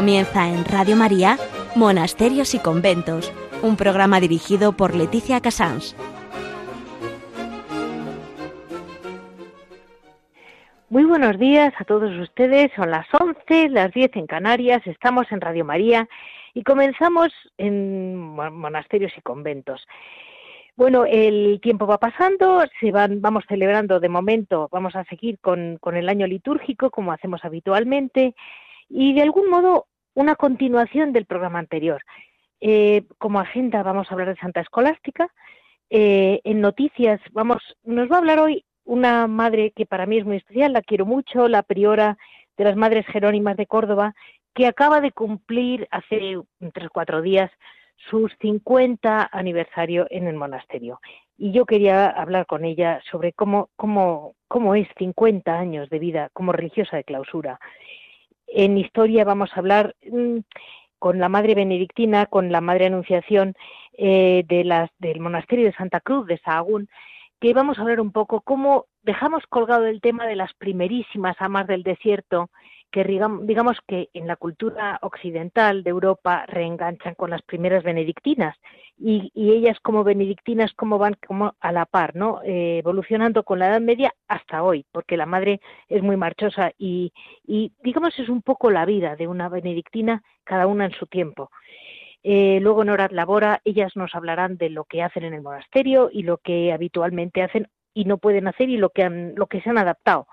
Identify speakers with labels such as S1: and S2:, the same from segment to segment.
S1: Comienza en Radio María, Monasterios y Conventos, un programa dirigido por Leticia Casans.
S2: Muy buenos días a todos ustedes. Son las 11, las 10 en Canarias. Estamos en Radio María y comenzamos en monasterios y conventos. Bueno, el tiempo va pasando, se van, vamos celebrando de momento, vamos a seguir con, con el año litúrgico como hacemos habitualmente y de algún modo una continuación del programa anterior. Eh, como agenda vamos a hablar de Santa Escolástica. Eh, en noticias vamos, nos va a hablar hoy una madre que para mí es muy especial, la quiero mucho, la priora de las Madres Jerónimas de Córdoba, que acaba de cumplir hace tres o cuatro días sus 50 aniversario en el monasterio. Y yo quería hablar con ella sobre cómo, cómo, cómo es 50 años de vida como religiosa de clausura. En historia vamos a hablar mm, con la Madre Benedictina, con la Madre Anunciación eh, de del monasterio de Santa Cruz de Sahagún, que vamos a hablar un poco cómo dejamos colgado el tema de las primerísimas amas del desierto que digamos que en la cultura occidental de Europa reenganchan con las primeras benedictinas y, ellas como benedictinas como van como a la par, ¿no? Eh, evolucionando con la Edad Media hasta hoy, porque la madre es muy marchosa y, y digamos es un poco la vida de una benedictina, cada una en su tiempo. Eh, luego en Horas Labora ellas nos hablarán de lo que hacen en el monasterio y lo que habitualmente hacen y no pueden hacer y lo que, han, lo que se han adaptado.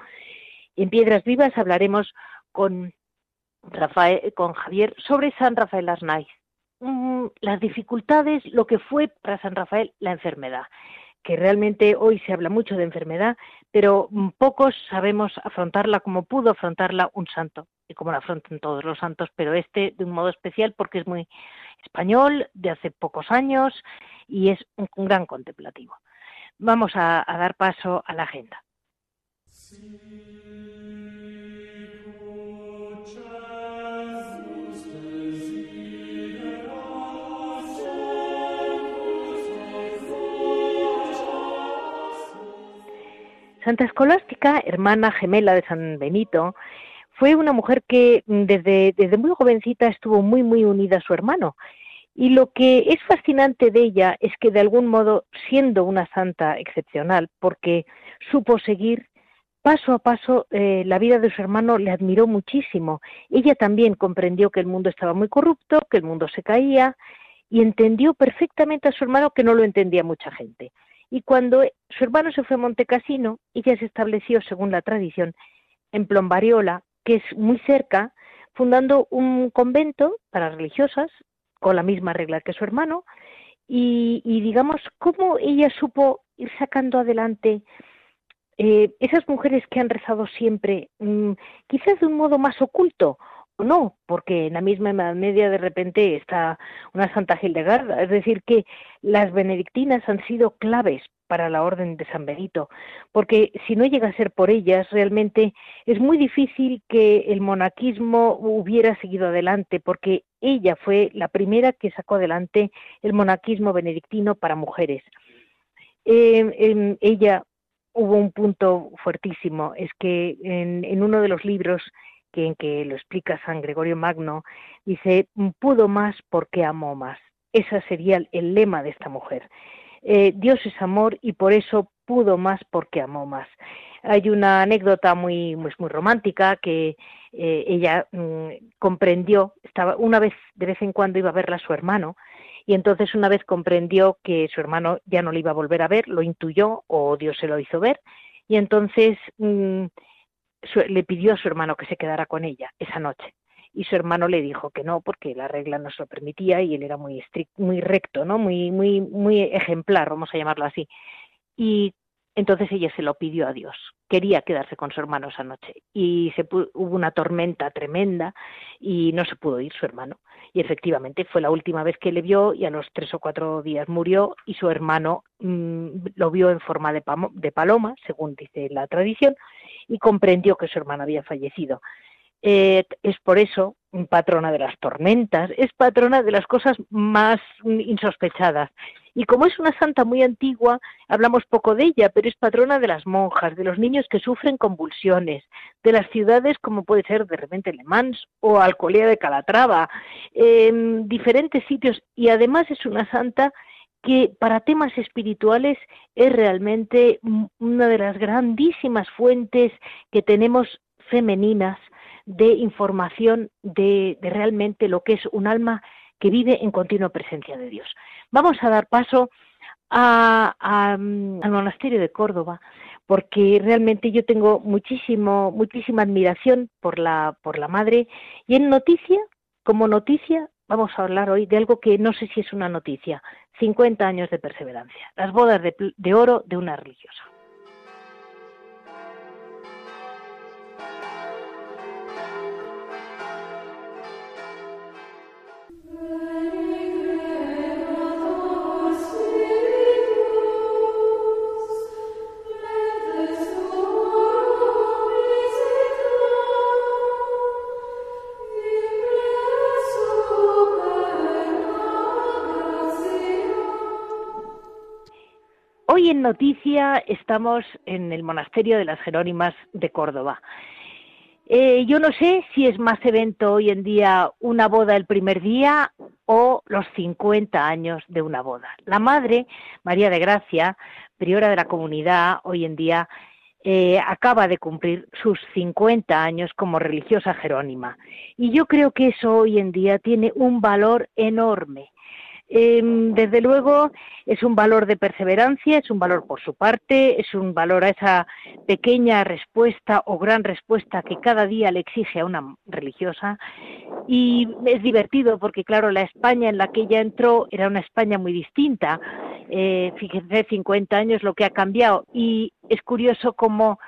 S2: En Piedras Vivas hablaremos con, Rafael, con Javier sobre San Rafael Arnaiz. Mm, las dificultades, lo que fue para San Rafael la enfermedad, que realmente hoy se habla mucho de enfermedad, pero mm, pocos sabemos afrontarla como pudo afrontarla un santo, y como la afrontan todos los santos, pero este de un modo especial porque es muy español, de hace pocos años, y es un, gran contemplativo. Vamos a, a dar paso a la agenda. Santa Escolástica, hermana gemela de San Benito, fue una mujer que desde, desde muy jovencita estuvo muy, muy unida a su hermano. Y lo que es fascinante de ella es que de algún modo, siendo una santa excepcional, porque supo seguir paso a paso eh, la vida de su hermano, le admiró muchísimo. Ella también comprendió que el mundo estaba muy corrupto, que el mundo se caía, y entendió perfectamente a su hermano que no lo entendía mucha gente. Y cuando su hermano se fue a Montecassino, ella se estableció, según la tradición, en Plombariola, que es muy cerca, fundando un convento para religiosas, con la misma regla que su hermano, y, digamos, cómo ella supo ir sacando adelante eh, esas mujeres que han rezado siempre, mm, quizás de un modo más oculto, no, porque en la misma Edad Media de repente está una Santa Hildegarda, es decir, que las benedictinas han sido claves para la orden de San Benito, porque si no llega a ser por ellas, realmente es muy difícil que el monaquismo hubiera seguido adelante, porque ella fue la primera que sacó adelante el monaquismo benedictino para mujeres. Eh, ella hubo un punto fuertísimo, es que en uno de los libros que, en que lo explica San Gregorio Magno, dice, pudo más porque amó más. Ese sería el, lema de esta mujer. Eh, Dios es amor y por eso pudo más porque amó más. Hay una anécdota muy, muy, muy romántica que eh, ella mm, comprendió, estaba una vez, de vez en cuando iba a verla a su hermano, y entonces una vez comprendió que su hermano ya no le iba a volver a ver, lo intuyó o Dios se lo hizo ver, y entonces mm, le pidió a su hermano que se quedara con ella esa noche y su hermano le dijo que no porque la regla no se lo permitía y él era muy estricto, muy recto, ¿no? Muy muy muy ejemplar, vamos a llamarlo así. Y entonces ella se lo pidió a Dios. Quería quedarse con su hermano esa noche y se hubo una tormenta tremenda y no se pudo ir su hermano. Y efectivamente fue la última vez que le vio y a los tres o cuatro días murió y su hermano mm, lo vio en forma de, de paloma, según dice la tradición, y comprendió que su hermano había fallecido. Eh, es por eso patrona de las tormentas, es patrona de las cosas más insospechadas. Y como es una santa muy antigua, hablamos poco de ella, pero es patrona de las monjas, de los niños que sufren convulsiones, de las ciudades como puede ser de repente Le Mans o Alcolea de Calatrava, en diferentes sitios. Y además es una santa que para temas espirituales es realmente una de las grandísimas fuentes que tenemos femeninas de información de, realmente lo que es un alma que vive en continua presencia de Dios. Vamos a dar paso al monasterio de Córdoba, porque realmente yo tengo muchísimo, muchísima admiración por la, por la madre. Y en noticia, como noticia, vamos a hablar hoy de algo que no sé si es una noticia, 50 años de perseverancia, las bodas de oro de una religiosa. Noticia estamos en el Monasterio de las Jerónimas de Córdoba. Eh, yo no sé si es más evento hoy en día una boda el primer día o los 50 años de una boda. La madre, María de Gracia, priora de la comunidad, hoy en día eh, acaba de cumplir sus 50 años como religiosa jerónima. Y yo creo que eso hoy en día tiene un valor enorme Em, desde luego es un valor de perseverancia, es un valor por su parte, es un valor a esa pequeña respuesta o gran respuesta que cada día le exige a una religiosa. Y es divertido porque, claro, la España en la que ella entró era una España muy distinta. Eh, fíjense, 50 años lo que ha cambiado. Y es curioso cómo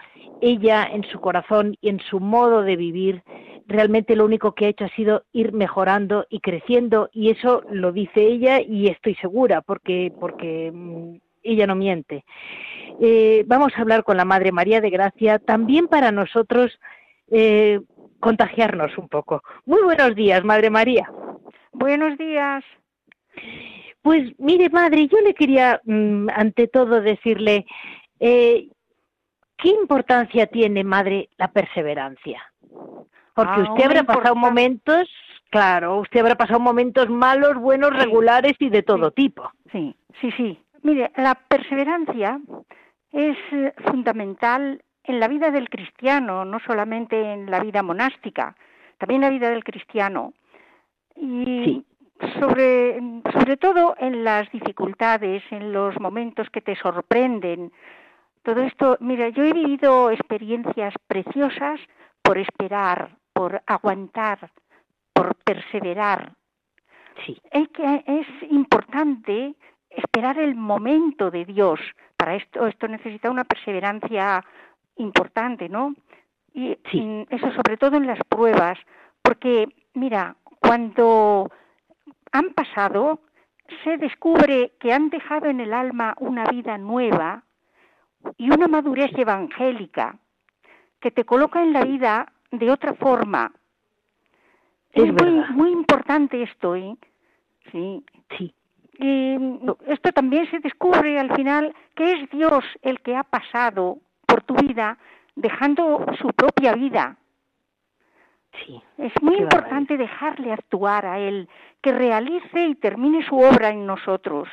S2: ella en su corazón y en su modo de vivir realmente lo único que ha hecho ha sido ir mejorando y creciendo y eso lo dice ella y estoy segura porque porque mm, ella no miente. Eh, vamos a hablar con la Madre María de Gracia también para nosotros eh, contagiarnos un poco. Muy buenos días, Madre María.
S3: Buenos días.
S2: Pues mire, Madre, yo le quería mm, ante todo decirle eh, qué importancia tiene, Madre, la perseverancia. Porque ah, usted habrá pasado momentos, claro, usted habrá pasado momentos malos, buenos, regulares y de todo tipo.
S3: Sí, sí, sí. Mire, la perseverancia es eh, fundamental en la vida del cristiano, no solamente en la vida monástica, también en la vida del cristiano. Y sobre, sobre todo en las dificultades, en los momentos que te sorprenden. Todo esto, mira, yo he vivido experiencias preciosas por esperar, por aguantar, por perseverar. Sí. Es que es importante esperar el momento de Dios. Para esto, esto necesita una perseverancia importante, ¿no? Y eso sobre todo en las pruebas, porque mira, cuando han pasado, se descubre que han dejado en el alma una vida nueva y una madurez evangélica que te coloca en la vida de otra forma. Es, muy, muy importante esto, ¿eh? Sí. Sí. Y esto también se descubre al final que es Dios el que ha pasado por tu vida dejando su propia vida. Sí. Es muy importante dejarle actuar a Él, que realice y termine su obra en nosotros.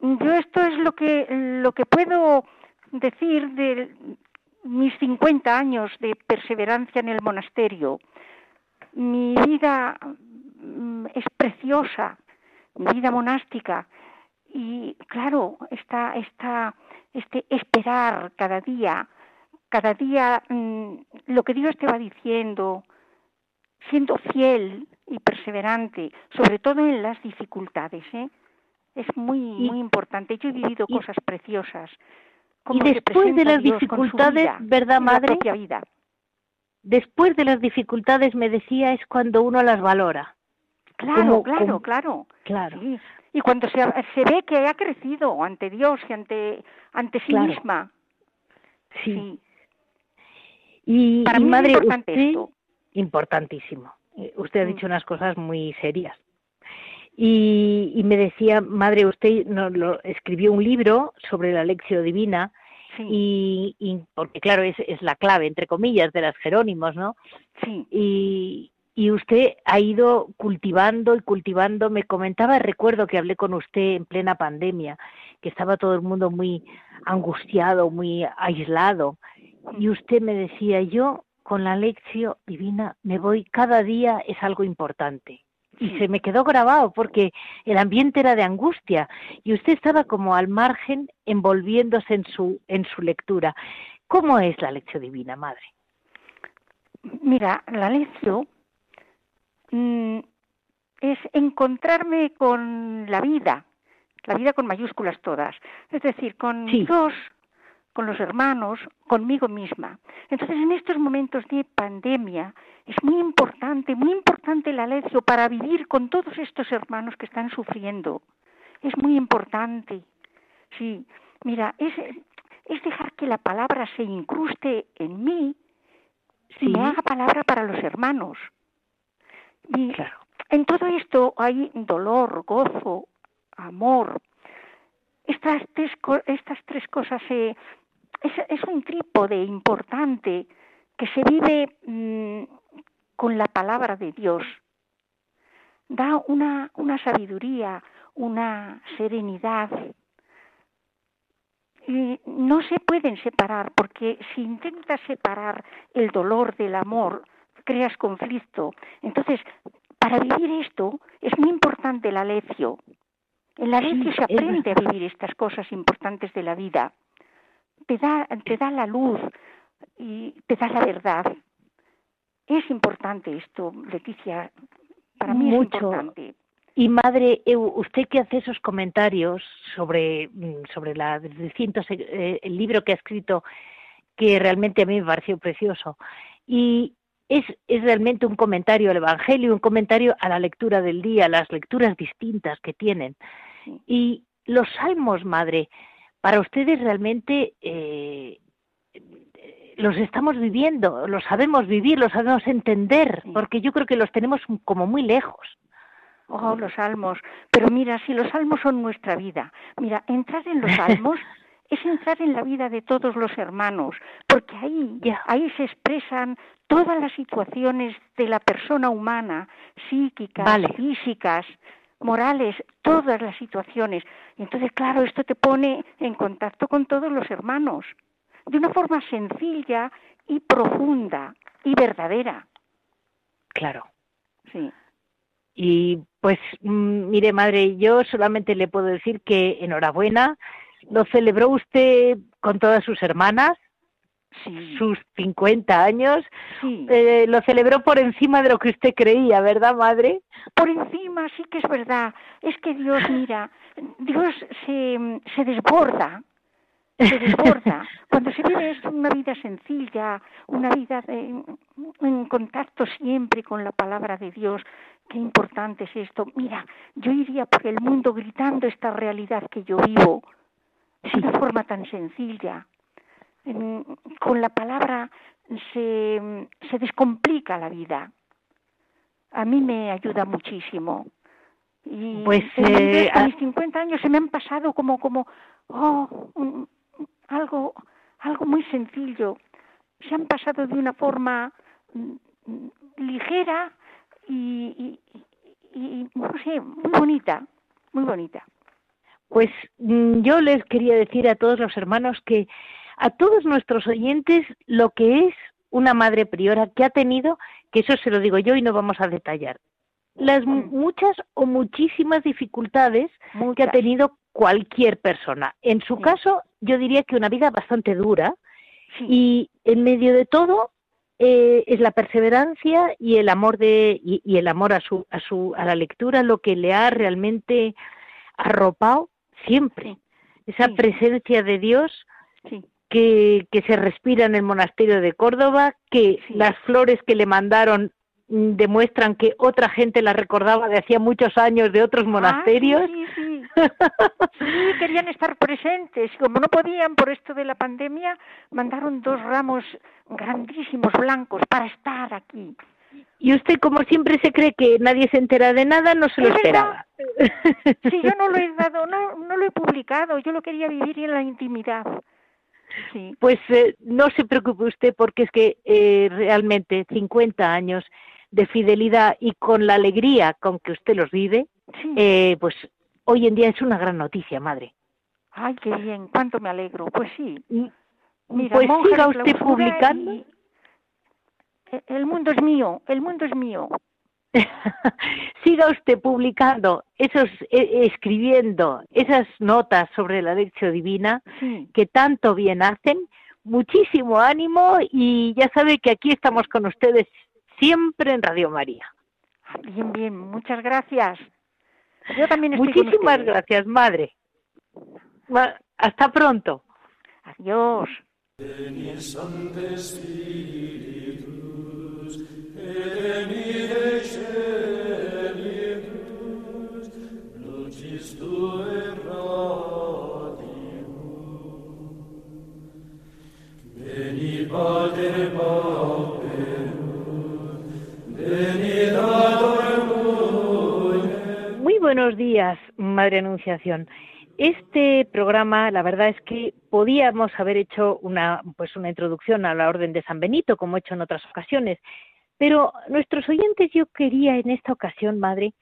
S3: Yo esto es lo que, lo que puedo decir de, mis 50 años de perseverancia en el monasterio. Mi vida mm, es preciosa, mi vida monástica. Y claro, está, está este esperar cada día, cada día mm, lo que Dios te va diciendo, siendo fiel y perseverante, sobre todo en las dificultades, ¿eh? es muy, muy importante. Yo he vivido cosas preciosas
S2: y después de las dificultades, ¿verdad, madre?
S3: vida.
S2: Después de las dificultades, me decía, es cuando uno las valora.
S3: Claro, claro, claro. Claro. Y cuando se, se, ve que ha crecido ante Dios y ante, ante sí misma.
S2: Sí. Y, Para mí madre, es importante esto. importantísimo. Eh, usted ha dicho unas cosas muy serias. Y, me decía, madre, usted no, lo, escribió un libro sobre la lección divina, y, porque claro, es, es la clave, entre comillas, de las Jerónimos, ¿no?
S3: Sí.
S2: Y, y usted ha ido cultivando y cultivando. Me comentaba, recuerdo que hablé con usted en plena pandemia, que estaba todo el mundo muy angustiado, muy aislado. Y usted me decía, yo con la lección divina me voy, cada día es algo importante. Y se me quedó grabado porque el ambiente era de angustia y usted estaba como al margen envolviéndose en su, en su lectura. ¿Cómo es la lección divina, madre?
S3: Mira, la lección Mm, es encontrarme con la vida, la vida con mayúsculas todas, es decir, con Dios, con los hermanos, conmigo misma. Entonces, en estos momentos de pandemia, es muy importante, muy importante la lección para vivir con todos estos hermanos que están sufriendo. Es muy importante. Sí, mira, es, es dejar que la palabra se incruste en mí y me haga palabra para los hermanos. Y en todo esto hay dolor, gozo, amor. Estas tres, estas tres cosas es, es, un trípode importante que se vive mm, con la palabra de Dios. Da una, una sabiduría, una serenidad. Y no se pueden separar porque si intentas separar el dolor del amor, creas conflicto. Entonces, para vivir esto es muy importante la lección. En la se aprende a vivir estas cosas importantes de la vida. Te da, te da la luz y te da la verdad. Es importante esto, Leticia. Para mí es importante.
S2: Y madre, usted que hace esos comentarios sobre, mm, sobre la, eh, el libro que ha escrito, que realmente a mí me pareció precioso, y es, es realmente un comentario al Evangelio, un comentario a la lectura del día, las lecturas distintas que tienen. Y los salmos, madre, para ustedes realmente eh, los estamos viviendo, los sabemos vivir, los sabemos entender, porque yo creo que los tenemos como muy lejos.
S3: Oh, los salmos. Pero mira, si los salmos son nuestra vida, mira, entrar en los salmos es entrar en la vida de todos los hermanos, porque ahí, ahí se expresan todas las situaciones de la persona humana, psíquicas, físicas, morales, todas las situaciones. Y entonces, claro, esto te pone en contacto con todos los hermanos, de una forma sencilla y profunda y verdadera.
S2: Claro.
S3: Sí.
S2: Y pues, mm, mire, madre, yo solamente le puedo decir que enhorabuena, lo celebró usted con todas sus hermanas, sus 50 años. Eh, lo celebró por encima de lo que usted creía, ¿verdad, madre?
S3: Por encima, sí que es verdad. Es que Dios, mira, Dios se, se desborda, se desborda. Cuando se vive una vida sencilla, una vida en contacto siempre con la palabra de Dios, qué importante es esto. Mira, yo iría por el mundo gritando esta realidad que yo vivo de una forma tan sencilla. Con la palabra se, se descomplica la vida. A mí me ayuda muchísimo. Y pues eh, a mis 50 años se me han pasado como, como, oh, algo, algo muy sencillo. Se han pasado de una forma mm, ligera y, y, y no sé, muy bonita, muy bonita.
S2: Pues mm, yo les quería decir a todos los hermanos que a todos nuestros oyentes lo que es una madre priora que ha tenido, que eso se lo digo yo y no vamos a detallar, las muchas o muchísimas dificultades que ha tenido cualquier persona. En su caso, yo diría que una vida bastante dura y en medio de todo eh, es la perseverancia y el amor de y, el amor a su a su a la lectura lo que le ha realmente arropado siempre. Esa presencia de Dios que, que, se respira en el monasterio de Córdoba, que las flores que le mandaron mm, demuestran que otra gente la recordaba de hacía muchos años de otros ah, monasterios.
S3: sí, sí, sí. querían estar presentes. Como no podían por esto de la pandemia, mandaron dos ramos grandísimos blancos para estar aquí.
S2: Y usted, como siempre se cree que nadie se entera de nada, no se lo esperaba.
S3: Sí, yo no lo he dado, no, no lo he publicado, yo lo quería vivir en la intimidad. Sí.
S2: Pues eh, no se preocupe usted porque es que eh, realmente 50 años de fidelidad y con la alegría con que usted los vive, eh, pues hoy en día es una gran noticia, madre.
S3: Ay, qué bien, cuánto me alegro. Pues sí.
S2: Mm, pues siga usted publicando.
S3: El mundo es mío, el mundo es mío.
S2: siga usted publicando, esos, e, escribiendo esas notas sobre la lección divina que tanto bien hacen. Muchísimo ánimo y ya sabe que aquí estamos con ustedes siempre en Radio María.
S3: Bien, bien, muchas gracias. Yo también
S2: estoy Muchísimas gracias, madre. Hasta pronto.
S3: Adiós.
S2: Muy buenos días, Madre Anunciación. Este programa, la verdad es que podíamos haber hecho una, pues una introducción a la Orden de San Benito, como he hecho en otras ocasiones, pero nuestros oyentes yo quería en esta ocasión, Madre,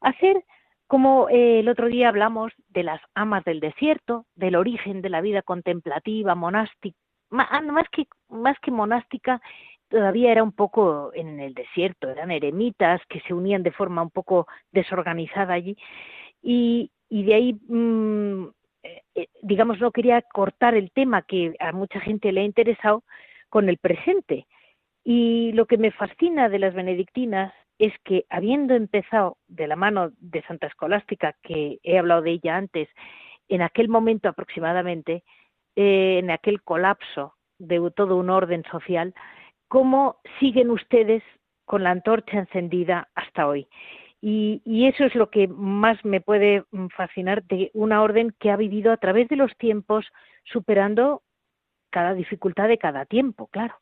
S2: hacer como eh, el otro día hablamos de las amas del desierto, del origen de la vida contemplativa, monástica, ah, más que, más que monástica, todavía era un poco en el desierto, eran eremitas que se unían de forma un poco desorganizada allí. Y, de ahí, mm, eh, eh, digamos, no quería cortar el tema que a mucha gente le ha interesado con el presente. Y lo que me fascina de las benedictinas es que habiendo empezado de la mano de Santa Escolástica, que he hablado de ella antes, en aquel momento aproximadamente, eh, en aquel colapso de todo un orden social, cómo siguen ustedes con la antorcha encendida hasta hoy. Y, eso es lo que más me puede mm, fascinar de una orden que ha vivido a través de los tiempos, superando cada dificultad de cada tiempo, claro.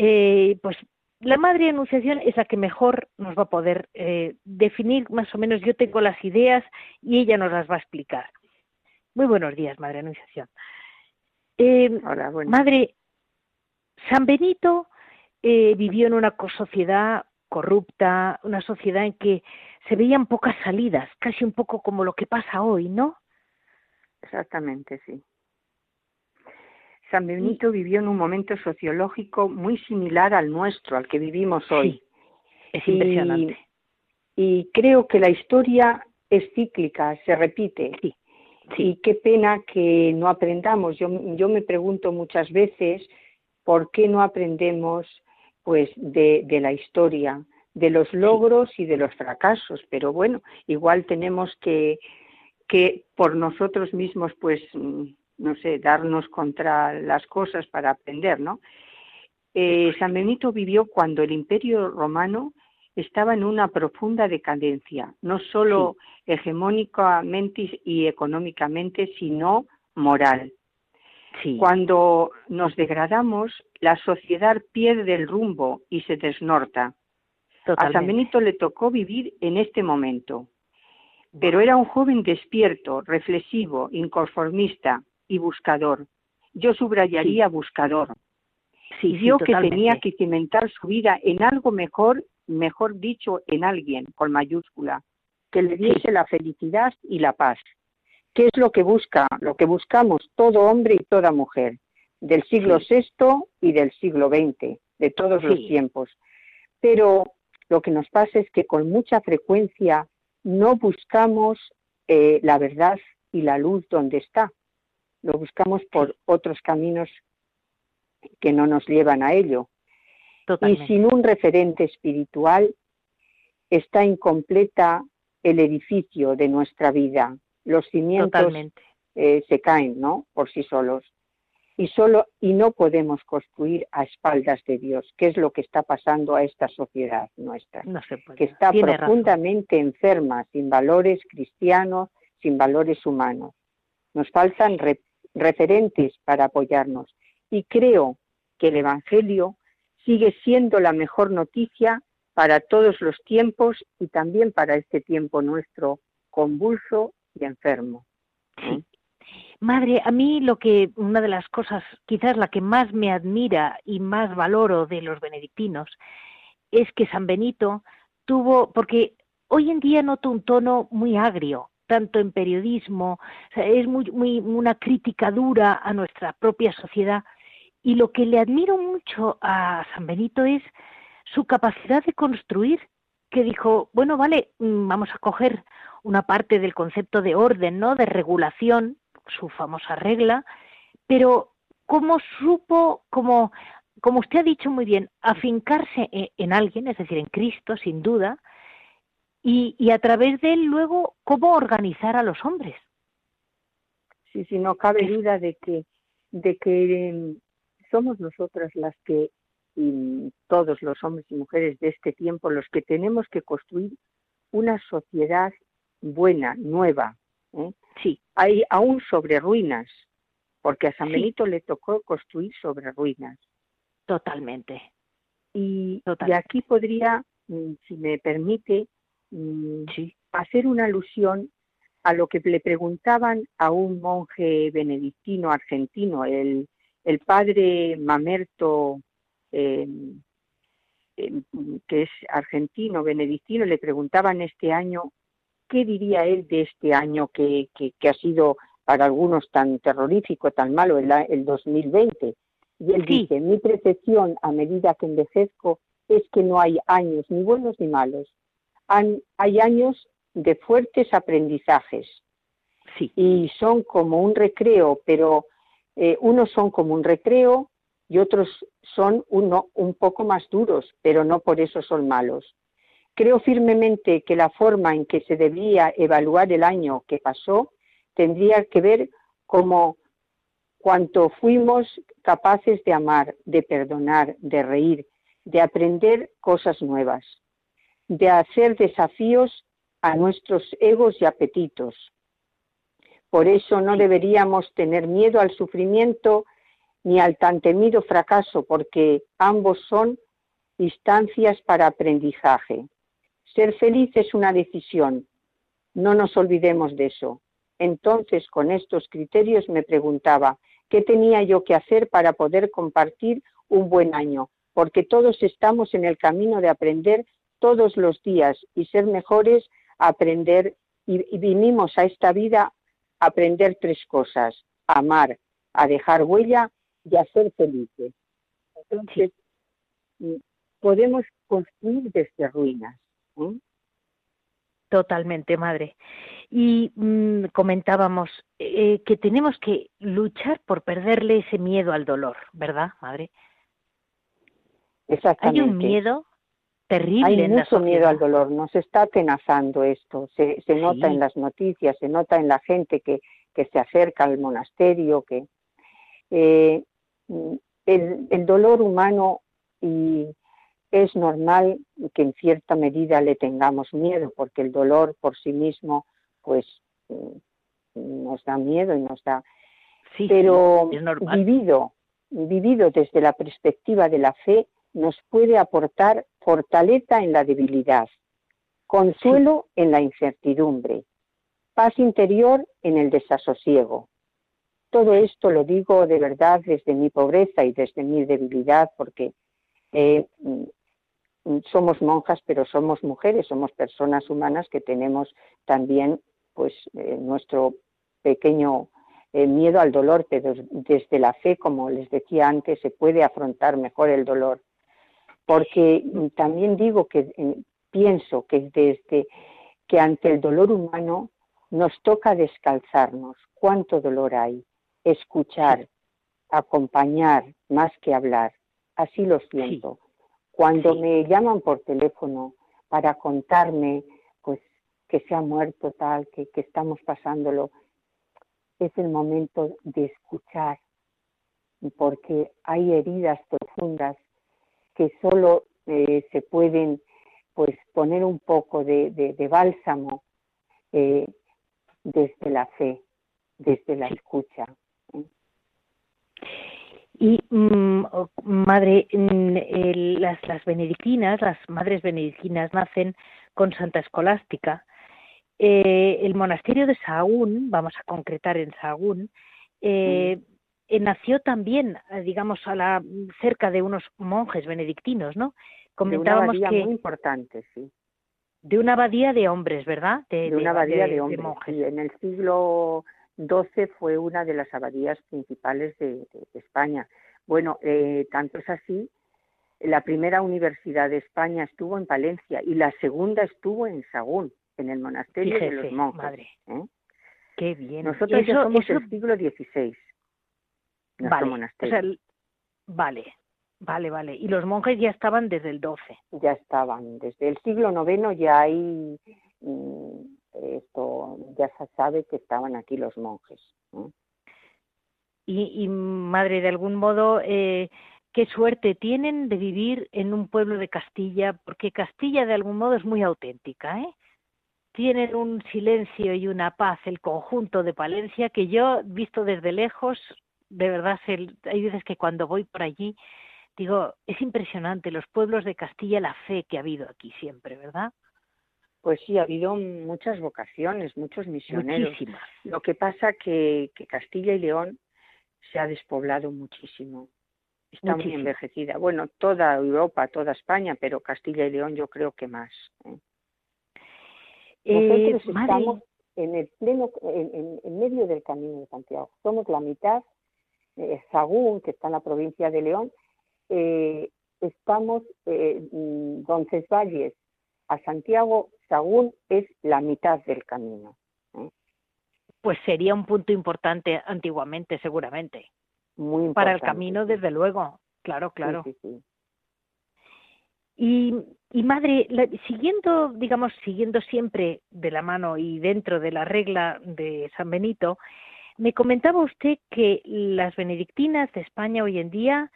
S2: Eh, pues la Madre Anunciación es la que mejor nos va a poder eh, definir, más o menos yo tengo las ideas y ella nos las va a explicar. Muy buenos días, Madre Anunciación. Eh, Hola, Madre, San Benito vivió en una sociedad corrupta, una sociedad en que se veían pocas salidas, casi un poco como lo que pasa hoy, ¿no?
S4: Exactamente, sí. San Benito vivió en un momento sociológico muy similar al nuestro, al que vivimos hoy.
S2: es impresionante.
S4: Y, creo que la historia es cíclica, se repite. Sí, Y qué pena que no aprendamos. Yo, yo me pregunto muchas veces por qué no aprendemos pues de, de la historia, de los logros y de los fracasos, pero bueno, igual tenemos que, que por nosotros mismos, pues, no sé, darnos contra las cosas para aprender, ¿no? Eh, San Benito vivió cuando el Imperio Romano estaba en una profunda decadencia, no solo hegemónicamente y económicamente, sino moral. Cuando nos degradamos, la sociedad pierde el rumbo y se desnorta. A San Benito le tocó vivir en este momento, pero era un joven despierto, reflexivo, inconformista y buscador. Yo subrayaría buscador. Sí, que tenía que cimentar su vida en algo mejor, mejor dicho, en alguien, con mayúscula, que le diese la felicidad y la paz. ¿Qué es lo que busca? Lo que buscamos todo hombre y toda mujer, del siglo VI y del siglo XX, de todos los tiempos. Pero lo que nos pasa es que con mucha frecuencia no buscamos eh, la verdad y la luz donde está. Lo buscamos por otros caminos que no nos llevan a ello. Y sin un referente espiritual está incompleta el edificio de nuestra vida, los cimientos eh, se caen, ¿no? Por sí solos. Y solo y no podemos construir a espaldas de Dios, que es lo que está pasando a esta sociedad nuestra, que está profundamente enferma, sin valores cristianos, sin valores humanos. Nos faltan referentes para apoyarnos y creo que el Evangelio sigue siendo la mejor noticia para todos los tiempos y también para este tiempo nuestro convulso y enfermo.
S2: Sí. Madre, a mí lo que una de las cosas, quizás la que más me admira y más valoro de los benedictinos, es que San Benito tuvo, porque hoy en día noto un tono muy agrio, tanto en periodismo, es muy, muy una crítica dura a nuestra propia sociedad. Y lo que le admiro mucho a San Benito es su capacidad de construir, que dijo, bueno, vale, mm, vamos a coger una parte del concepto de orden, ¿no? De regulación, su famosa regla, pero cómo supo, como, como usted ha dicho muy bien, afincarse e, en, alguien, es decir, en Cristo, sin duda, y, y, a través de él luego cómo organizar a los hombres.
S4: Sí, sí, no cabe duda de que, de que em, somos nosotras las que, y todos los hombres y mujeres de este tiempo, los que tenemos que construir una sociedad buena, nueva. ¿eh?
S2: Sí.
S4: Hay aún sobre ruinas, porque a San Benito le tocó construir sobre ruinas.
S2: Totalmente.
S4: Y, aquí podría, mm, si me permite, mm, hacer una alusión a lo que le preguntaban a un monje benedictino argentino, el, el padre Mamerto, em, em, que es argentino, benedictino, le preguntaban este año qué diría él de este año que, que, ha sido para algunos tan terrorífico, tan malo, el, el 2020. Y él dice, mi percepción a medida que envejezco es que no hay años ni buenos ni malos. Hay años de fuertes aprendizajes.
S2: Sí.
S4: Y son como un recreo, pero eh, unos son como un recreo y otros son uno, un poco más duros, pero no por eso son malos. Creo firmemente que la forma en que se debía evaluar el año que pasó tendría que ver como cuanto fuimos capaces de amar, de perdonar, de reír, de aprender cosas nuevas, de hacer desafíos a nuestros egos y apetitos. Por eso no deberíamos tener miedo al sufrimiento ni al tan temido fracaso, porque ambos son instancias para aprendizaje. Ser feliz es una decisión. No nos olvidemos de eso. Entonces, con estos criterios me preguntaba, ¿qué tenía yo que hacer para poder compartir un buen año? Porque todos estamos en el camino de aprender todos los días y ser mejores, aprender, y, vinimos a esta vida a aprender tres cosas, amar, a dejar huella y a ser felices. Entonces, podemos construir desde ruinas.
S2: Totalmente, madre. Y mm, comentábamos eh, que tenemos que luchar por perderle ese miedo al dolor, ¿verdad, madre?
S4: Exactamente.
S2: Hay un miedo terrible.
S4: Hay mucho miedo al dolor, nos está atenazando esto, se, se nota en las noticias, se nota en la gente que, que se acerca al monasterio, que eh, el, el dolor humano y es normal que en cierta medida le tengamos miedo, porque el dolor por sí mismo, pues, mm, nos da miedo y nos da. Pero vivido, vivido desde la perspectiva de la fe, nos puede aportar fortaleza en la debilidad, consuelo en la incertidumbre, paz interior en el desasosiego. Todo esto lo digo de verdad desde mi pobreza y desde mi debilidad, porque eh, somos monjas, pero somos mujeres, somos personas humanas que tenemos también pues eh, nuestro pequeño eh, miedo al dolor, pero desde la fe, como les decía antes, se puede afrontar mejor el dolor. Porque también digo que eh, pienso que desde que ante el dolor humano nos toca descalzarnos. ¿Cuánto dolor hay? Escuchar, acompañar más que hablar. Así lo siento. Cuando me llaman por teléfono para contarme pues que se ha muerto tal, que, estamos pasándolo, es el momento de escuchar, porque hay heridas profundas que solo eh, se pueden pues poner un poco de, bálsamo eh, desde la fe, desde la escucha.
S2: Y mm, madre, las, las benedictinas, las madres benedictinas nacen con Santa Escolástica. Eh, el monasterio de Sahagún, vamos a concretar en Sahagún, eh, eh, nació también, digamos, a la, cerca de unos monjes benedictinos, ¿no?
S4: Comentábamos de una abadía muy importante, sí.
S2: De una abadía de hombres, ¿verdad?
S4: De, una abadía de, hombres. monjes. en el siglo XII fue una de las abadías principales de, España. Bueno, eh, tanto es así, la primera universidad de España estuvo en Palencia y la segunda estuvo en Sagún, en el monasterio de los monjes.
S2: Madre. ¿eh? Qué bien.
S4: Nosotros ya somos del siglo XVI
S2: vale, vale, vale, vale. Y los monjes ya estaban desde el 12.
S4: Ya estaban, desde el siglo IX ya hay, mm, esto, ya se sabe que estaban aquí los monjes.
S2: Y, madre, de algún modo, eh, qué suerte tienen de vivir en un pueblo de Castilla, porque Castilla de algún modo es muy auténtica, ¿eh? Tienen un silencio y una paz, el conjunto de Palencia, que yo, visto desde lejos, de verdad, hay veces que cuando voy por allí, digo, es impresionante los pueblos de Castilla, la fe que ha habido aquí siempre, ¿verdad?
S4: Pues sí, ha habido muchas vocaciones, muchos misioneros. Lo que pasa que, que Castilla y León se ha despoblado muchísimo. Está muy envejecida. Bueno, toda Europa, toda España, pero Castilla y León yo creo que más. ¿eh? eh Nosotros estamos en el pleno, en, en, medio del camino de Santiago. Somos la mitad eh, Sagún, que está en la provincia de León, eh, estamos, eh, mm, Valles a Santiago, Sagún es la mitad del camino. ¿eh?
S2: Pues sería un punto importante antiguamente, seguramente.
S4: Muy importante.
S2: Para el camino, desde luego. Claro, claro. Y, y, madre, siguiendo, digamos, siguiendo siempre de la mano y dentro de la regla de San Benito, me comentaba usted que las benedictinas de España hoy en día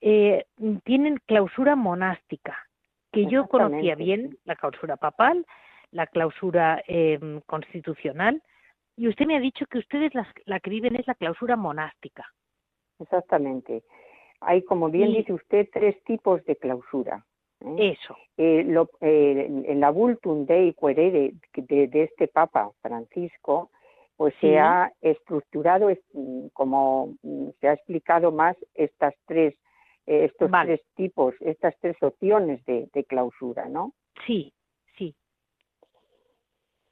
S2: eh, tienen clausura monástica, que yo conocía bien la clausura papal, la clausura em, constitucional, y usted me ha dicho que ustedes la que viven es la clausura monástica.
S4: Exactamente. Hay, como bien dice usted, tres tipos de clausura.
S2: ¿eh? Eso.
S4: Eh, en la Vultum Dei Querere de, de, este Papa Francisco, pues se ha estructurado, mm, como mm, se ha explicado más, estas tres, eh, estos tres tipos, estas tres opciones de, clausura, ¿no?
S2: Sí, sí.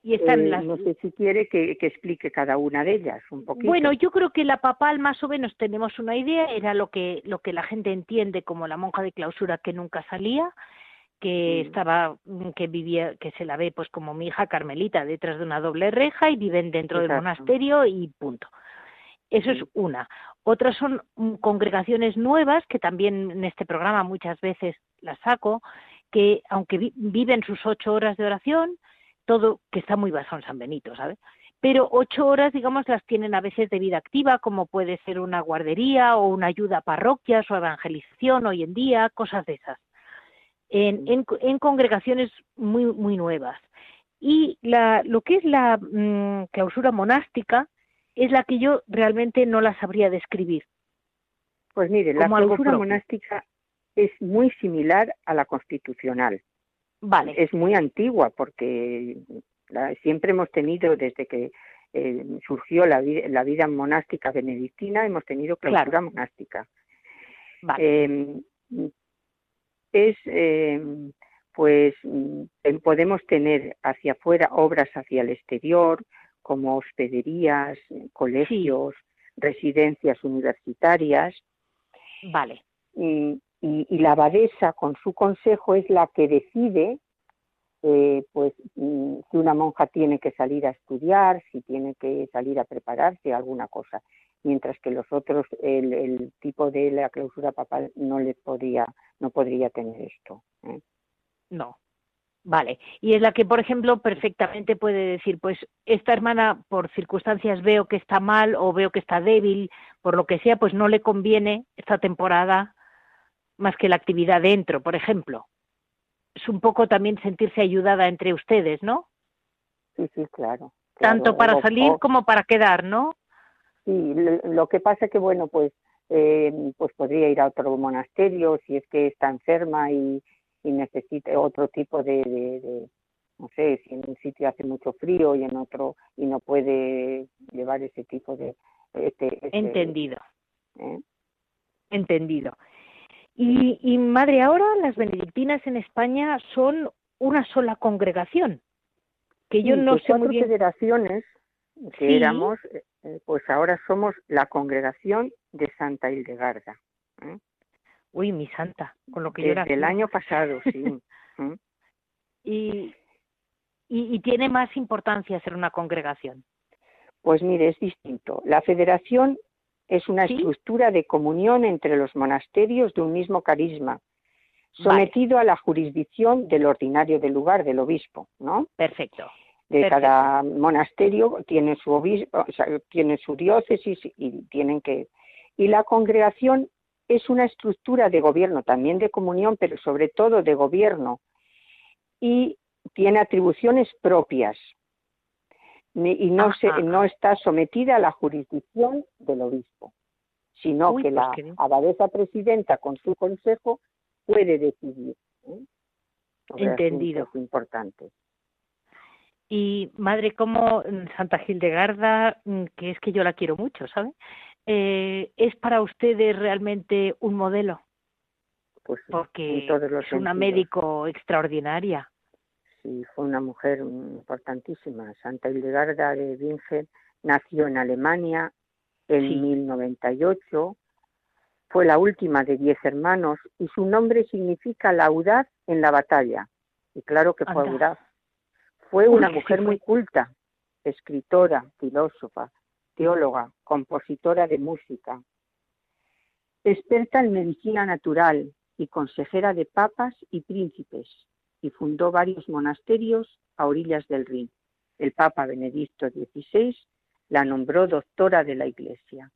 S2: Y están
S4: eh,
S2: las...
S4: No sé si quiere que, que, explique cada una de ellas un poquito.
S2: Bueno, yo creo que la papal más o menos tenemos una idea, era lo que, lo que la gente entiende como la monja de clausura que nunca salía, que mm. estaba mm, que vivía que se la ve pues como mi hija Carmelita detrás de una doble reja y viven dentro del monasterio y punto. Eso es una. Otras son mm, congregaciones nuevas que también en este programa muchas veces las saco que aunque viven sus ocho horas de oración todo que está muy basado en San Benito sabes pero ocho horas, digamos, las tienen a veces de vida activa, como puede ser una guardería o una ayuda a parroquias o evangelización hoy en día, cosas de esas en, en, congregaciones muy, muy nuevas. Y la, lo que es la mm, clausura monástica es la que yo realmente no la sabría describir.
S4: Pues mire, la clausura monástica es muy similar a la constitucional.
S2: Vale.
S4: Es muy antigua porque siempre hemos tenido, desde que eh, surgió la, la, vida monástica benedictina, hemos tenido clausura monástica.
S2: Vale.
S4: Em, es, eh, pues, mm, podemos tener hacia afuera obras hacia el exterior, como hospederías, colegios, residencias universitarias.
S2: Vale.
S4: Y, la abadesa, con su consejo, es la que decide eh, pues mm, si una monja tiene que salir a estudiar, si tiene que salir a prepararse, alguna cosa, mientras que los otros, el, el tipo de la clausura papal no le podría no podría tener esto. ¿eh?
S2: No. Vale. Y es la que, por ejemplo, perfectamente puede decir, pues esta hermana por circunstancias veo que está mal o veo que está débil, por lo que sea, pues no le conviene esta temporada más que la actividad dentro, por ejemplo. Es un poco también sentirse ayudada entre ustedes, ¿no?
S4: Sí, sí, claro.
S2: Tanto para salir como para quedar, ¿no?
S4: Sí, lo, que pasa que, bueno, pues eh, pues podría ir a otro monasterio si es que está enferma y, necesita otro tipo de, no sé, si en un sitio hace mucho frío y en otro y no puede llevar ese tipo de... Este,
S2: este Entendido. ¿eh? Entendido. Y, y madre, ahora las benedictinas en España son una sola congregación, que yo no
S4: pues
S2: sé muy bien.
S4: federaciones que éramos, eh, eh, pues ahora somos la congregación de Santa Hildegarda. ¿eh?
S2: Uy, mi santa, con lo que
S4: Desde
S2: yo era.
S4: el año pasado, sí.
S2: y, y, y, tiene más importancia ser una congregación.
S4: Pues mire, es distinto. La federación es una estructura de comunión entre los monasterios de un mismo carisma, sometido a la jurisdicción del ordinario del lugar, del obispo, ¿no?
S2: Perfecto.
S4: De cada monasterio tiene su obispo, o sea, tiene su diócesis y tienen que y la congregación es una estructura de gobierno, también de comunión, pero sobre todo de gobierno y tiene atribuciones propias y no, se, no está sometida a la jurisdicción del obispo, sino que pues la abadesa presidenta con su consejo puede decidir. ¿eh?
S2: Entendido.
S4: importante.
S2: Y madre, como Santa Gildegarda, mm, que es que yo la quiero mucho, ¿sabe? Eh, ¿Es para ustedes realmente un modelo?
S4: Pues
S2: Porque es una médico extraordinaria.
S4: Sí, fue una mujer importantísima. Santa Hildegarda de Bingen nació en Alemania en 1098 fue la última de diez hermanos y su nombre significa la audaz en la batalla. Y claro que fue audaz. Fue una mujer muy culta, escritora, filósofa, teóloga, compositora de música, experta en medicina natural y consejera de papas y príncipes, y fundó varios monasterios a orillas del Rin. El Papa Benedicto XVI la nombró doctora de la Iglesia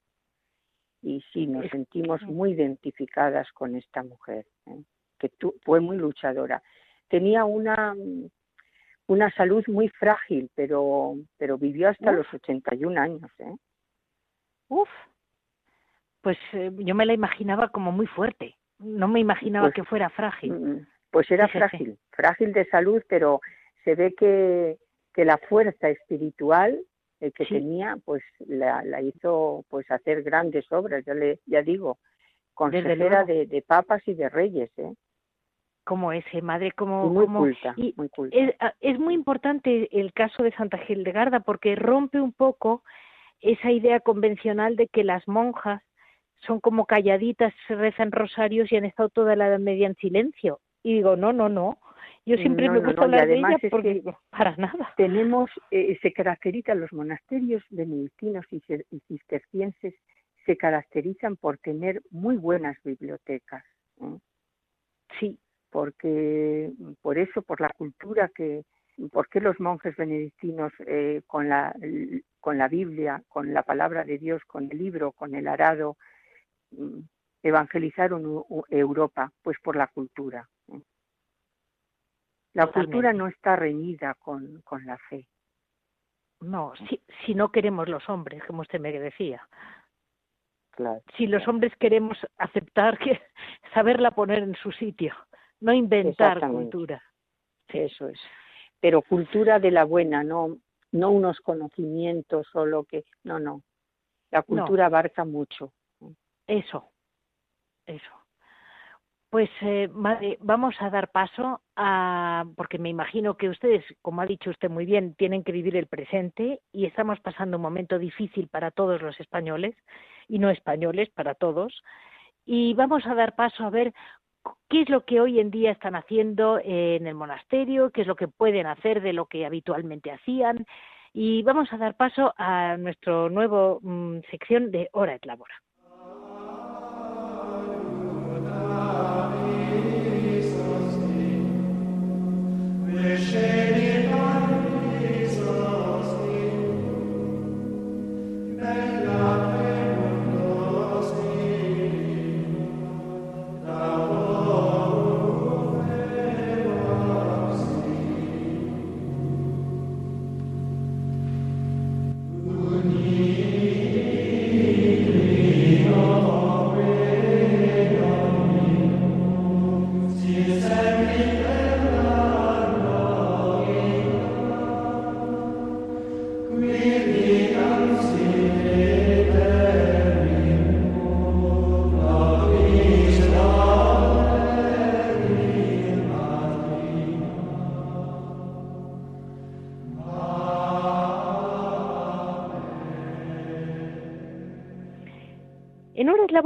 S4: y sí, nos sentimos muy identificadas con esta mujer, ¿eh? que fue muy luchadora. Tenía una, una salud muy frágil, pero, pero vivió hasta los 81 años. ¿eh?
S2: Uf, pues eh, yo me la imaginaba como muy fuerte, no me imaginaba pues que fuera frágil. Mm,
S4: pues era frágil, frágil de salud, pero se ve que, que la fuerza espiritual el que tenía, pues la, la, hizo pues hacer grandes obras, ya le ya digo, consejera de, de, papas y de reyes, ¿eh?
S2: Como ese, madre, como...
S4: muy
S2: como,
S4: culta, muy culta.
S2: Es, ah, es, muy importante el caso de Santa Gildegarda porque rompe un poco esa idea convencional de que las monjas son como calladitas, rezan rosarios y han estado toda la edad media en silencio. Y digo, no, no, no, yo siempre me gusta hablar de ella porque para nada.
S4: Tenemos, eh, se caracterizan los monasterios benedictinos y, cistercienses, se caracterizan por tener muy buenas bibliotecas.
S2: Sí.
S4: Porque, por eso, por la cultura que, porque los monjes benedictinos eh, con, la, con la Biblia, con la palabra de Dios, con el libro, con el arado, mm, evangelizaron Europa? Pues por la cultura. La cultura no está reñida con, con la fe.
S2: No, si, si no queremos los hombres, como usted me decía.
S4: Claro,
S2: si los hombres queremos aceptar que saberla poner en su sitio, no inventar cultura.
S4: Eso es. Pero cultura de la buena, no, no unos conocimientos solo que, no, no. La cultura abarca mucho.
S2: Eso, eso. Pues, eh, madre, vamos a dar paso a, porque me imagino que ustedes, como ha dicho usted muy bien, tienen que vivir el presente y estamos pasando un momento difícil para todos los españoles y no españoles, para todos. Y vamos a dar paso a ver qué es lo que hoy en día están haciendo en el monasterio, qué es lo que pueden hacer de lo que habitualmente hacían. Y vamos a dar paso a nuestro nuevo mmm, sección de Hora et Labora. Shame.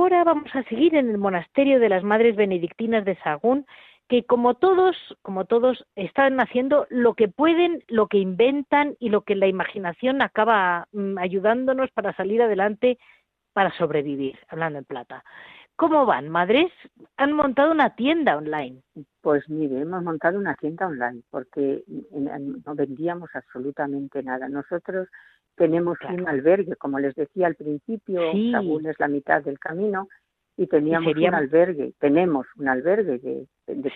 S2: Ahora vamos a seguir en el monasterio de las Madres Benedictinas de Sagún, que como todos, como todos, están haciendo lo que pueden, lo que inventan y lo que la imaginación acaba mm, ayudándonos para salir adelante, para sobrevivir, hablando en plata. ¿Cómo van, madres? Han montado una tienda online.
S4: Pues mire, hemos montado una tienda online porque no vendíamos absolutamente nada. Nosotros tenemos un albergue, como les decía al principio, Sagún es la mitad del camino, y teníamos un albergue, tenemos un albergue de, de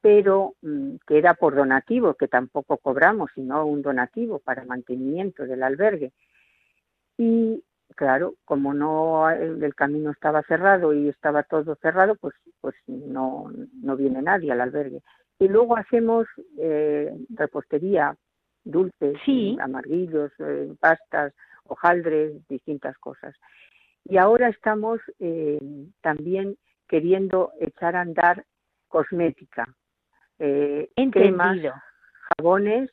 S4: pero mm, que era por donativo, que tampoco cobramos, sino un donativo para mantenimiento del albergue. Y claro, como no el camino estaba cerrado y estaba todo cerrado, pues pues no, no viene nadie al albergue. Y luego hacemos eh, repostería, dulces, amarguillos, eh, pastas, hojaldres, distintas cosas. Y ahora estamos eh, también queriendo echar a andar cosmética, eh, cremas, jabones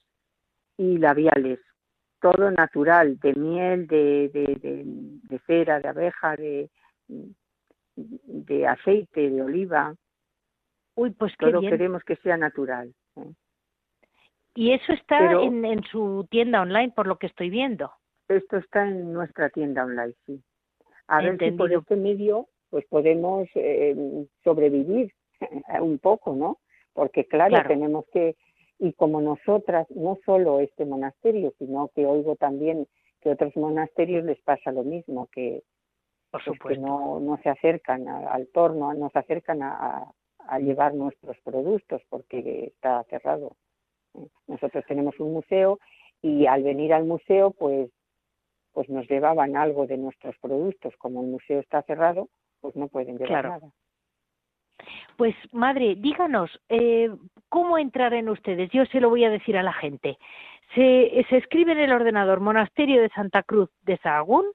S4: y labiales, todo natural, de miel, de, de, cera, de abeja, de, de aceite, de oliva.
S2: Uy, pues
S4: todo queremos que sea natural. ¿eh?
S2: Y eso está en, en su tienda online, por lo que estoy viendo.
S4: Esto está en nuestra tienda online, sí a ver si por este medio pues podemos eh, sobrevivir un poco, ¿no? Porque claro, tenemos que, y como nosotras, no solo este monasterio, sino que oigo también que otros monasterios les pasa lo mismo, que,
S2: pues,
S4: no, no se acercan al torno, no se acercan a, a llevar nuestros productos porque está cerrado. Nosotros tenemos un museo y al venir al museo, pues pues nos llevaban algo de nuestros productos. Como el museo está cerrado, pues no pueden llevar nada.
S2: Pues madre, díganos, eh, ¿cómo entrar en ustedes? Yo se lo voy a decir a la gente. Se, se escribe en el ordenador Monasterio de Santa Cruz de Sahagún.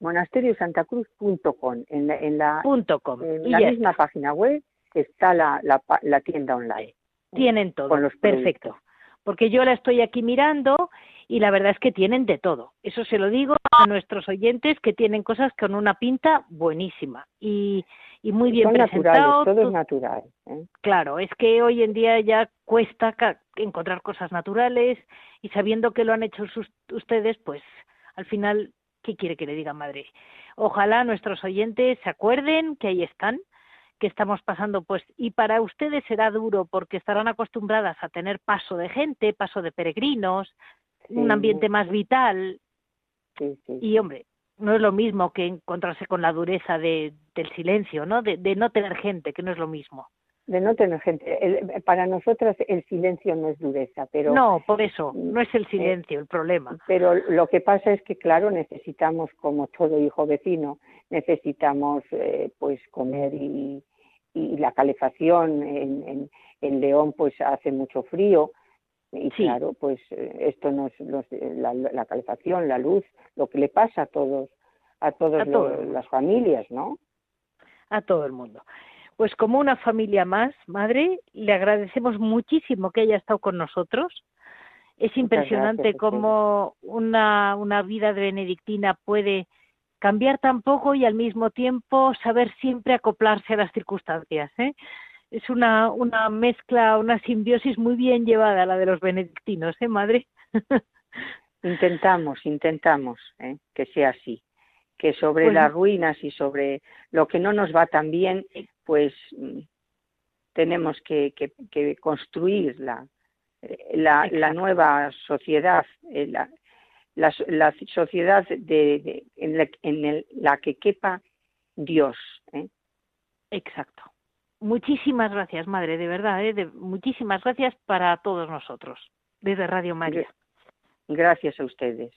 S4: Monasteriosantacruz.com. En la, en la,
S2: com.
S4: En la misma página web está la, la, tienda online.
S2: Tienen todo. Perfecto. Porque yo la estoy aquí mirando y la verdad es que tienen de todo. Eso se lo digo a nuestros oyentes que tienen cosas con una pinta buenísima y, y muy bien presentado.
S4: todo es natural. ¿eh?
S2: Claro, es que hoy en día ya cuesta encontrar cosas naturales y sabiendo que lo han hecho ustedes, pues al final, ¿qué quiere que le diga madre? Ojalá nuestros oyentes se acuerden que ahí están que estamos pasando, pues, y para ustedes será duro porque estarán acostumbradas a tener paso de gente, paso de peregrinos, un ambiente más vital. y hombre, no es lo mismo que encontrarse con la dureza de, del silencio, ¿no? De, no tener gente, que no es lo mismo.
S4: De no tener gente. para nosotras el silencio no es dureza, pero...
S2: No, por eso, no es el eh, silencio el problema.
S4: Pero lo que pasa es que, claro, necesitamos, como todo hijo vecino, necesitamos eh, pues comer y, y la calefacción. En, en, en León pues hace mucho frío y claro, pues esto no es la, calefacción, la luz, lo que le pasa a todos, a todas las familias, ¿no?
S2: A todo el mundo. Pues como una familia más, madre, le agradecemos muchísimo que haya estado con nosotros. Es impresionante cómo una, una vida de benedictina puede cambiar tan poco y al mismo tiempo saber siempre acoplarse a las circunstancias. ¿eh? es una, una mezcla, una simbiosis muy bien llevada la de los benedictinos, ¿eh, madre?
S4: intentamos, intentamos ¿eh? que sea así, que sobre las ruinas y sobre lo que no nos va tan bien, pues mm, tenemos que, que, construir la, eh, la, la, nueva sociedad, la, la, la sociedad de, en, la, en la que quepa Dios. ¿eh?
S2: Exacto. Muchísimas gracias, madre, de verdad, ¿eh? muchísimas gracias para todos nosotros, desde Radio María.
S4: Gracias a ustedes.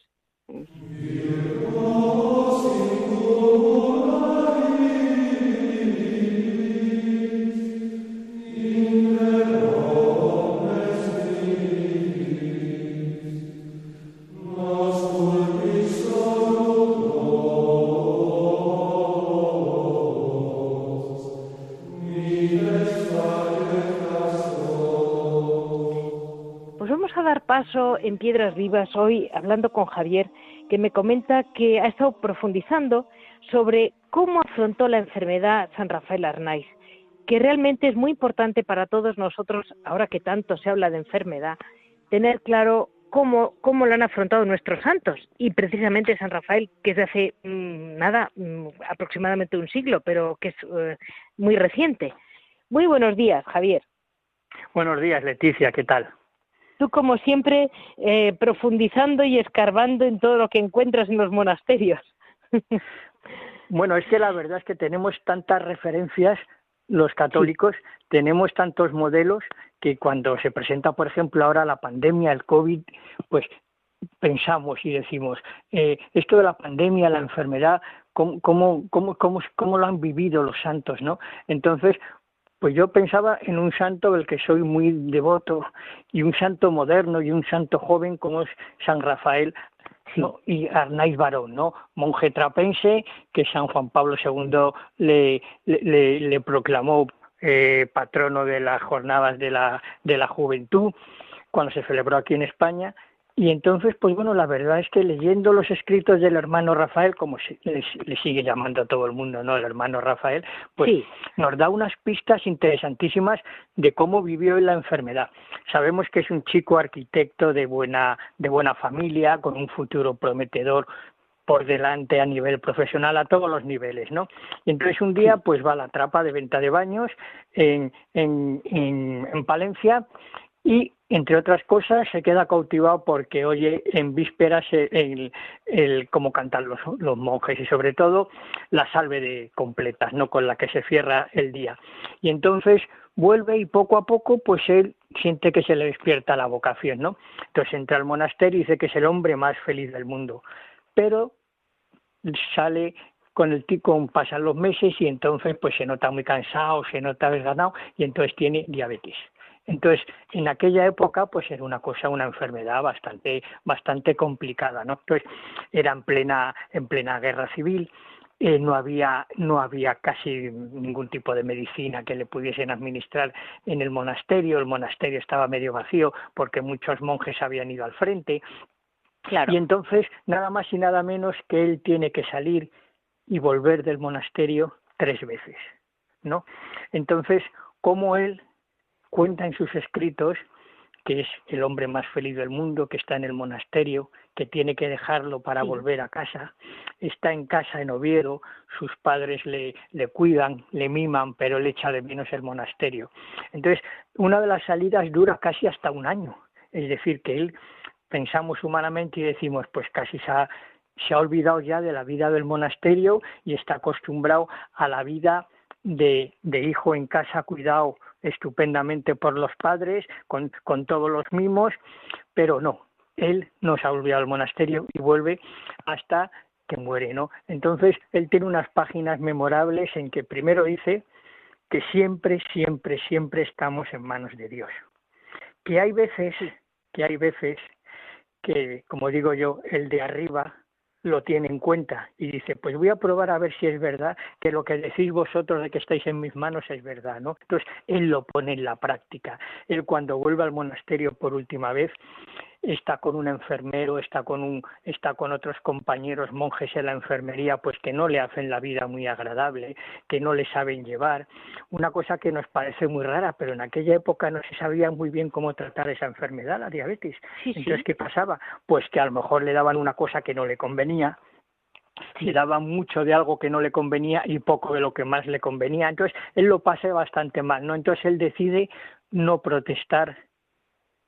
S2: Paso en Piedras Vivas hoy hablando con Javier, que me comenta que ha estado profundizando sobre cómo afrontó la enfermedad San Rafael Arnaiz, que realmente es muy importante para todos nosotros, ahora que tanto se habla de enfermedad, tener claro cómo, cómo lo han afrontado nuestros santos. Y precisamente San Rafael, que es de hace mm, nada, mm, aproximadamente un siglo, pero que es eh, muy reciente. Muy buenos días, Javier.
S5: Buenos días, Leticia, ¿qué tal?
S2: Tú, como siempre, eh, profundizando y escarbando en todo lo que encuentras en los monasterios.
S5: bueno, es que la verdad es que tenemos tantas referencias, los católicos, tenemos tantos modelos que cuando se presenta, por ejemplo, ahora la pandemia, el COVID, pues pensamos y decimos, eh, esto de la pandemia, la enfermedad, ¿cómo, cómo, cómo, cómo, cómo lo han vivido los santos, ¿no? Entonces, pues yo pensaba en un santo del que soy muy devoto y un santo moderno y un santo joven como es San Rafael y Arnaiz Barón, ¿no? monje trapense que San Juan Pablo II le, le, le proclamó eh, patrono de las jornadas de la, de la juventud cuando se celebró aquí en España y entonces, pues bueno, la verdad es que leyendo los escritos del hermano Rafael, como le, sigue llamando a todo el mundo, ¿no? El hermano Rafael, pues nos da unas pistas interesantísimas de cómo vivió la enfermedad. Sabemos que es un chico arquitecto de buena, de buena familia, con un futuro prometedor por delante a nivel profesional a todos los niveles, ¿no? Y entonces un día pues va a la trapa de venta de baños en, en, en Palencia y entre otras cosas se queda cautivado porque oye en vísperas el, el, cómo cantan los, los, monjes y sobre todo la salve de completas no con la que se cierra el día. Y entonces vuelve y poco a poco pues él siente que se le despierta la vocación no entonces entra al monasterio y dice que es el hombre más feliz del mundo. Pero sale con el tico pasan los meses y entonces pues se nota muy cansado se nota desganado y entonces tiene diabetes entonces, en aquella época, pues era una cosa, una enfermedad bastante, bastante complicada, ¿no? Entonces, era en plena, en plena guerra civil, eh, no había no había casi ningún tipo de medicina que le pudiesen administrar en el monasterio el monasterio estaba medio vacío porque muchos monjes habían ido al frente claro. y entonces nada más y nada menos que él tiene que salir y volver del monasterio tres veces no entonces cómo él cuenta en sus escritos que es el hombre más feliz del mundo, que está en el monasterio, que tiene que dejarlo para volver a casa, está en casa en Oviedo, sus padres le, le cuidan, le miman, pero le echa de menos el monasterio. Entonces, una de las salidas dura casi hasta un año, es decir, que él pensamos humanamente y decimos, pues casi se ha, se ha olvidado ya de la vida del monasterio y está acostumbrado a la vida de, de hijo en casa cuidado estupendamente por los padres, con, con todos los mimos, pero no, él no se ha olvidado al monasterio y vuelve hasta que muere, ¿no? Entonces, él tiene unas páginas memorables en que primero dice que siempre, siempre, siempre estamos en manos de Dios. Que hay veces, que hay veces que, como digo yo, el de arriba lo tiene en cuenta y dice, pues voy a probar a ver si es verdad que lo que decís vosotros de que estáis en mis manos es verdad, ¿no? Entonces, él lo pone en la práctica. Él cuando vuelve al monasterio por última vez, está con un enfermero, está con un, está con otros compañeros monjes en la enfermería, pues que no le hacen la vida muy agradable, que no le saben llevar, una cosa que nos parece muy rara, pero en aquella época no se sabía muy bien cómo tratar esa enfermedad, la diabetes. Entonces, ¿qué pasaba? Pues que a lo mejor le daban una cosa que no le convenía, le daban mucho de algo que no le convenía y poco de lo que más le convenía. Entonces, él lo pasa bastante mal, ¿no? Entonces, él decide no protestar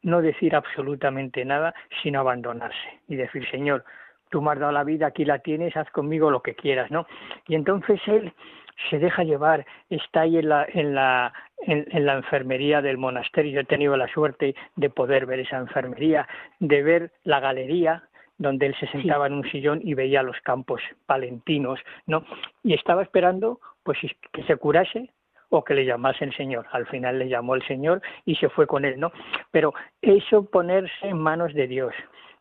S5: no decir absolutamente nada, sino abandonarse y decir, Señor, tú me has dado la vida, aquí la tienes, haz conmigo lo que quieras, ¿no? Y entonces él se deja llevar, está ahí en la, en la, en, la enfermería del monasterio. Yo he tenido la suerte de poder ver esa enfermería, de ver la galería donde él se sentaba en un sillón y veía los campos palentinos, ¿no? Y estaba esperando pues que se curase o que le llamase el Señor. Al final le llamó el Señor y se fue con él, ¿no? Pero eso ponerse en manos de Dios,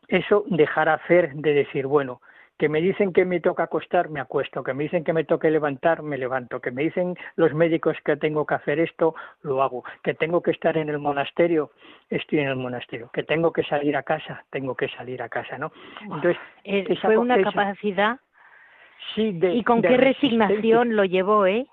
S5: eso dejar hacer de decir, bueno, que me dicen que me toca acostar, me acuesto, que me dicen que me toque levantar, me levanto, que me dicen los médicos que tengo que hacer esto, lo hago, que tengo que estar en el monasterio, estoy en el monasterio, que tengo que salir a casa, tengo que salir a casa, ¿no?
S2: Entonces, fue una capacidad
S5: Sí, de,
S2: y con qué resignación lo llevó, ¿eh?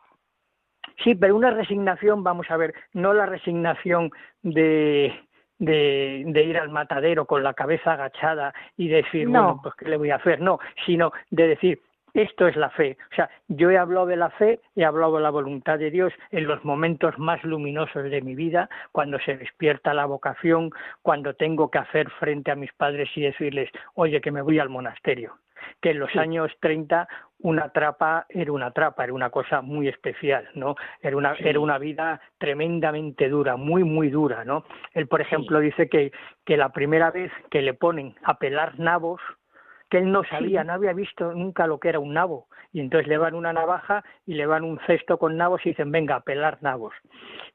S5: Sí, pero una resignación, vamos a ver, no la resignación de, de, de, ir al matadero con la cabeza agachada y decir, bueno, pues qué le voy a hacer, no, sino de decir, esto es la fe. O sea, yo he hablado de la fe, he hablado de la voluntad de Dios en los momentos más luminosos de mi vida, cuando se despierta la vocación, cuando tengo que hacer frente a mis padres y decirles, oye, que me voy al monasterio que en los años 30 una trapa era una trapa, era una cosa muy especial, ¿no? Era una, era una vida tremendamente dura, muy, muy dura, ¿no? Él, por ejemplo, dice que, que la primera vez que le ponen a pelar nabos, que él no sabía, no había visto nunca lo que era un nabo. Y entonces le van una navaja y le van un cesto con nabos y dicen, venga, a pelar nabos.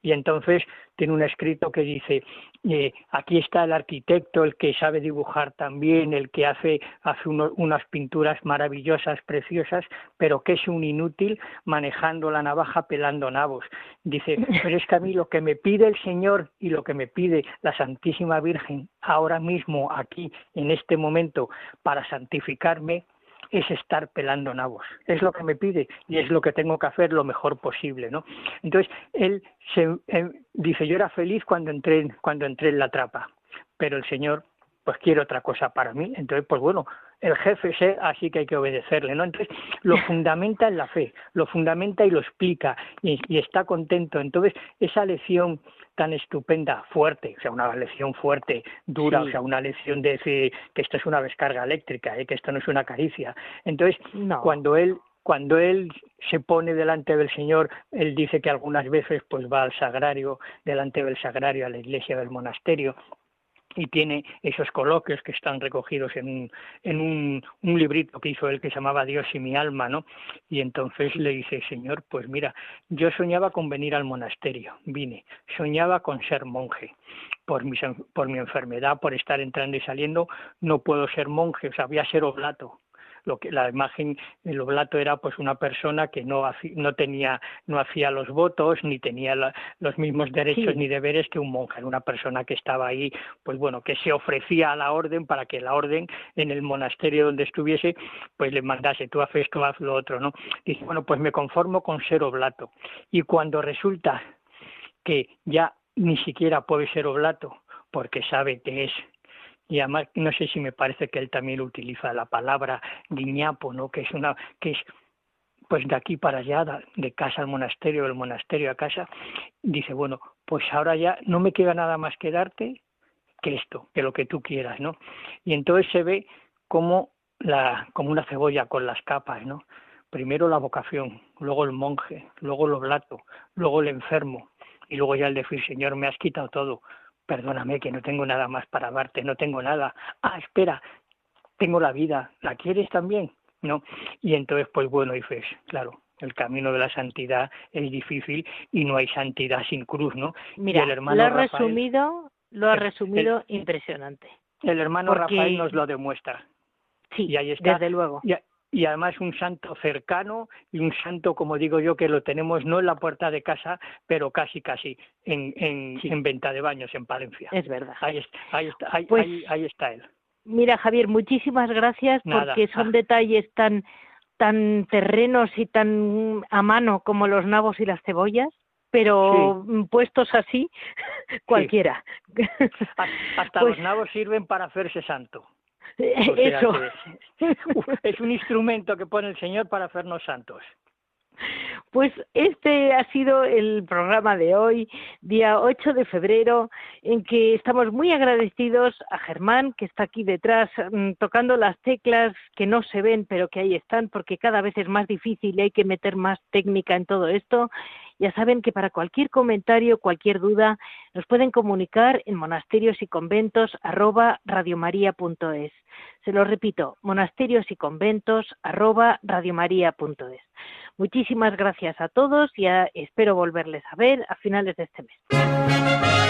S5: Y entonces tiene un escrito que dice, eh, aquí está el arquitecto, el que sabe dibujar también, el que hace, hace unas pinturas maravillosas, preciosas, pero que es un inútil manejando la navaja pelando nabos. Dice, pero es que a mí lo que me pide el Señor y lo que me pide la Santísima Virgen ahora mismo, aquí, en este momento, para santificarme, es estar pelando nabos. Es lo que me pide y es lo que tengo que hacer lo mejor posible, ¿no? Entonces, él se, dice, yo era feliz cuando entré, cuando entré en la trapa, pero el Señor pues quiere otra cosa para mí. Entonces, pues bueno, el jefe sé, así que hay que obedecerle, ¿no? Entonces, lo fundamenta en la fe, lo fundamenta y lo explica y, está contento. Entonces, esa lección tan estupenda, fuerte, o sea, una lección fuerte, dura, o sea, una lección de decir que esto es una descarga eléctrica, ¿eh? que esto no es una caricia. Entonces, cuando él cuando él se pone delante del Señor, él dice que algunas veces pues va al sagrario, delante del sagrario, a la iglesia del monasterio, y tiene esos coloquios que están recogidos en, un, en un, un, librito que hizo él que se llamaba Dios y mi alma, ¿no? Y entonces le dice, Señor, pues mira, yo soñaba con venir al monasterio, vine, soñaba con ser monje. Por mi, por mi enfermedad, por estar entrando y saliendo, no puedo ser monje, o sea, voy a ser oblato lo que la imagen el oblato era pues una persona que no no tenía no hacía los votos ni tenía los mismos derechos ni deberes que un monje. Era una persona que estaba ahí pues bueno que se ofrecía a la orden para que la orden en el monasterio donde estuviese pues le mandase tú haces esto haz lo otro no dice bueno pues me conformo con ser oblato y cuando resulta que ya ni siquiera puede ser oblato porque sabe que es y además no sé si me parece que él también utiliza la palabra guiñapo, ¿no? que es una que es pues de aquí para allá, de casa al monasterio, del monasterio a casa, dice, bueno, pues ahora ya no me queda nada más que darte que esto, que lo que tú quieras, ¿no? Y entonces se ve como la como una cebolla con las capas, ¿no? Primero la vocación, luego el monje, luego el oblato, luego el enfermo, y luego ya el decir, Señor, me has quitado todo, perdóname que no tengo nada más para darte, no tengo nada. Ah, espera, tengo la vida, ¿la quieres también? ¿No? Y entonces, pues bueno, dices, claro, el camino de la santidad es difícil y no hay santidad sin cruz, ¿no?
S2: Mira, lo ha resumido, lo ha resumido impresionante.
S5: El hermano Rafael nos lo demuestra.
S2: Sí, y ahí está. desde luego
S5: y además un santo cercano y un santo, como digo yo, que lo tenemos no en la puerta de casa, pero casi, casi en, en, venta de baños en Palencia.
S2: Es verdad.
S5: Ahí, está, ahí, está, ahí,
S2: pues
S5: ahí, está él.
S2: Mira, Javier, muchísimas gracias porque son ah. detalles tan tan terrenos y tan a mano como los nabos y las cebollas, pero puestos así, cualquiera.
S5: Hasta pues los nabos sirven para hacerse santo.
S2: Eso.
S5: es un instrumento que pone el Señor para hacernos santos.
S2: Pues este ha sido el programa de hoy, día 8 de febrero, en que estamos muy agradecidos a Germán, que está aquí detrás mm, tocando las teclas que no se ven, pero que ahí están, porque cada vez es más difícil y hay que meter más técnica en todo esto. Ya saben que para cualquier comentario, cualquier duda, nos pueden comunicar en monasterios y conventos arroba. Se lo repito, monasterios y conventos arroba. Muchísimas gracias a todos y espero volverles a ver a finales de este mes.